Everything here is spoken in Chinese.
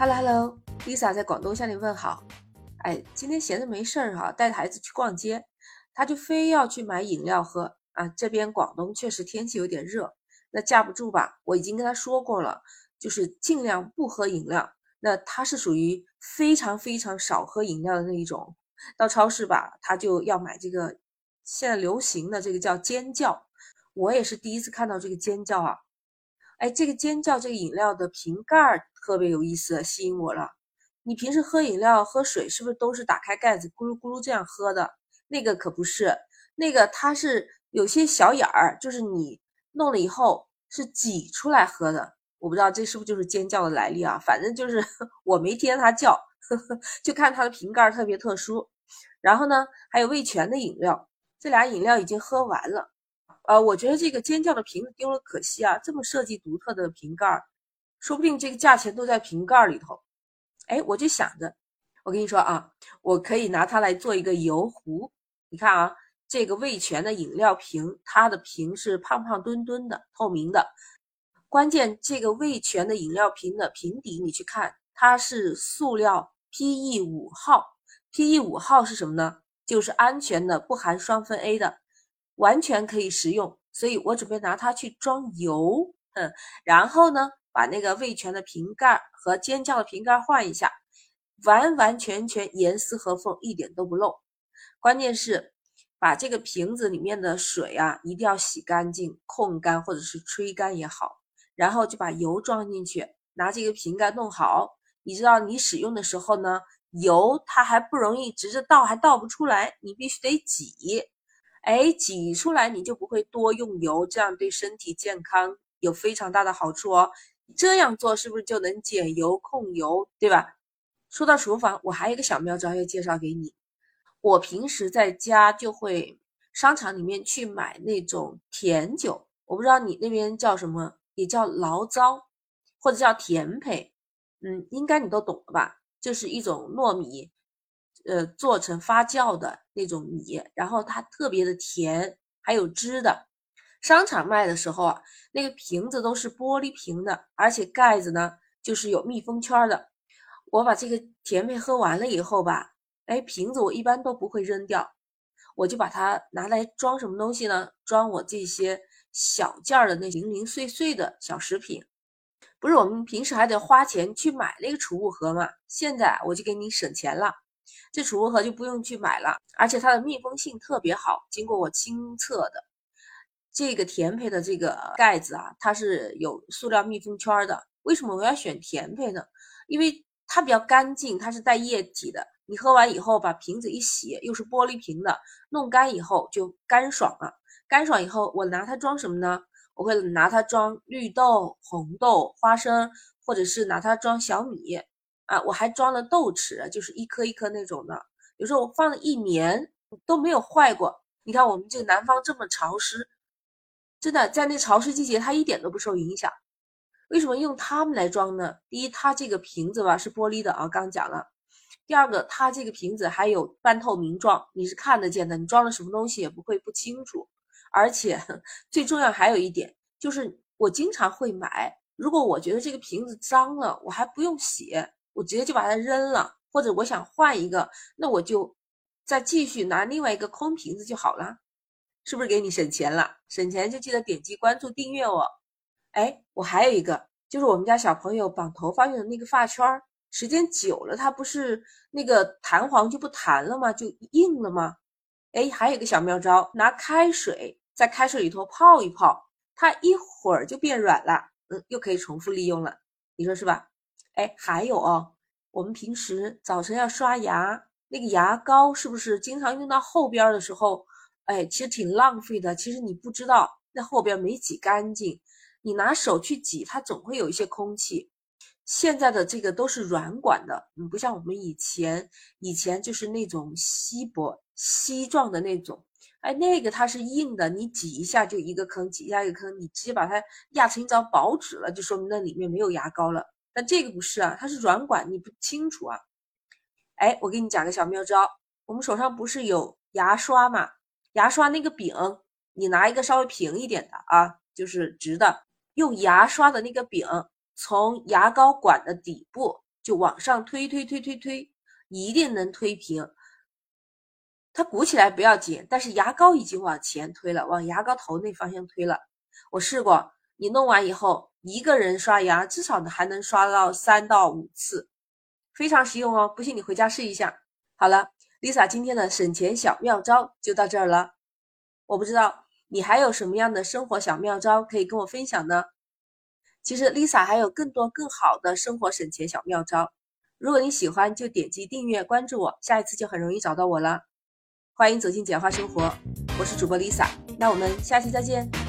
Hello Hello，Lisa 在广东向你问好。哎，今天闲着没事儿哈，带孩子去逛街，他就非要去买饮料喝啊。这边广东确实天气有点热，那架不住吧？我已经跟他说过了，就是尽量不喝饮料。那他是属于非常非常少喝饮料的那一种。到超市吧，他就要买这个现在流行的这个叫尖叫。我也是第一次看到这个尖叫啊。哎，这个尖叫这个饮料的瓶盖特别有意思，吸引我了。你平时喝饮料、喝水是不是都是打开盖子咕噜咕噜这样喝的？那个可不是，那个它是有些小眼儿，就是你弄了以后是挤出来喝的。我不知道这是不是就是尖叫的来历啊？反正就是 我没听它叫，呵呵，就看它的瓶盖特别特殊。然后呢，还有味全的饮料，这俩饮料已经喝完了。呃，我觉得这个尖叫的瓶子丢了可惜啊，这么设计独特的瓶盖儿，说不定这个价钱都在瓶盖里头。哎，我就想着，我跟你说啊，我可以拿它来做一个油壶。你看啊，这个味全的饮料瓶，它的瓶是胖胖墩墩的，透明的。关键这个味全的饮料瓶的瓶底，你去看，它是塑料 PE 五号。PE 五号是什么呢？就是安全的，不含双酚 A 的。完全可以食用，所以我准备拿它去装油，嗯，然后呢，把那个味全的瓶盖和尖叫的瓶盖换一下，完完全全严丝合缝，一点都不漏。关键是把这个瓶子里面的水啊，一定要洗干净，控干或者是吹干也好，然后就把油装进去，拿这个瓶盖弄好。你知道，你使用的时候呢，油它还不容易直着倒，还倒不出来，你必须得挤。哎，挤出来你就不会多用油，这样对身体健康有非常大的好处哦。这样做是不是就能减油控油，对吧？说到厨房，我还有一个小妙招要介绍给你。我平时在家就会商场里面去买那种甜酒，我不知道你那边叫什么，也叫醪糟或者叫甜胚，嗯，应该你都懂了吧？就是一种糯米。呃，做成发酵的那种米，然后它特别的甜，还有汁的。商场卖的时候啊，那个瓶子都是玻璃瓶的，而且盖子呢就是有密封圈的。我把这个甜配喝完了以后吧，哎，瓶子我一般都不会扔掉，我就把它拿来装什么东西呢？装我这些小件儿的那零零碎碎的小食品。不是我们平时还得花钱去买那个储物盒吗？现在我就给你省钱了。这储物盒就不用去买了，而且它的密封性特别好。经过我亲测的，这个甜胚的这个盖子啊，它是有塑料密封圈的。为什么我要选甜胚呢？因为它比较干净，它是带液体的。你喝完以后把瓶子一洗，又是玻璃瓶的，弄干以后就干爽了。干爽以后，我拿它装什么呢？我会拿它装绿豆、红豆、花生，或者是拿它装小米。啊，我还装了豆豉，就是一颗一颗那种的。有时候我放了一年都没有坏过。你看我们这个南方这么潮湿，真的在那潮湿季节它一点都不受影响。为什么用它们来装呢？第一，它这个瓶子吧是玻璃的啊，刚讲了。第二个，它这个瓶子还有半透明状，你是看得见的，你装了什么东西也不会不清楚。而且 最重要还有一点就是，我经常会买，如果我觉得这个瓶子脏了，我还不用洗。我直接就把它扔了，或者我想换一个，那我就再继续拿另外一个空瓶子就好了，是不是给你省钱了？省钱就记得点击关注订阅哦。哎，我还有一个，就是我们家小朋友绑头发用的那个发圈儿，时间久了它不是那个弹簧就不弹了吗？就硬了吗？哎，还有一个小妙招，拿开水在开水里头泡一泡，它一会儿就变软了，嗯，又可以重复利用了，你说是吧？哎，还有哦，我们平时早晨要刷牙，那个牙膏是不是经常用到后边的时候，哎，其实挺浪费的。其实你不知道，那后边没挤干净，你拿手去挤，它总会有一些空气。现在的这个都是软管的，嗯，不像我们以前，以前就是那种锡箔锡状的那种，哎，那个它是硬的，你挤一下就一个坑，挤一下一个坑，你直接把它压成一张薄纸了，就说明那里面没有牙膏了。但这个不是啊，它是软管，你不清楚啊。哎，我给你讲个小妙招，我们手上不是有牙刷吗？牙刷那个柄，你拿一个稍微平一点的啊，就是直的，用牙刷的那个柄从牙膏管的底部，就往上推推推推推，一定能推平。它鼓起来不要紧，但是牙膏已经往前推了，往牙膏头那方向推了。我试过，你弄完以后，一个人刷牙至少还能刷到三到五次，非常实用哦。不信你回家试一下。好了，Lisa 今天的省钱小妙招就到这儿了。我不知道你还有什么样的生活小妙招可以跟我分享呢？其实 Lisa 还有更多更好的生活省钱小妙招，如果你喜欢，就点击订阅关注我，下一次就很容易找到我了。欢迎走进简化生活，我是主播 Lisa，那我们下期再见。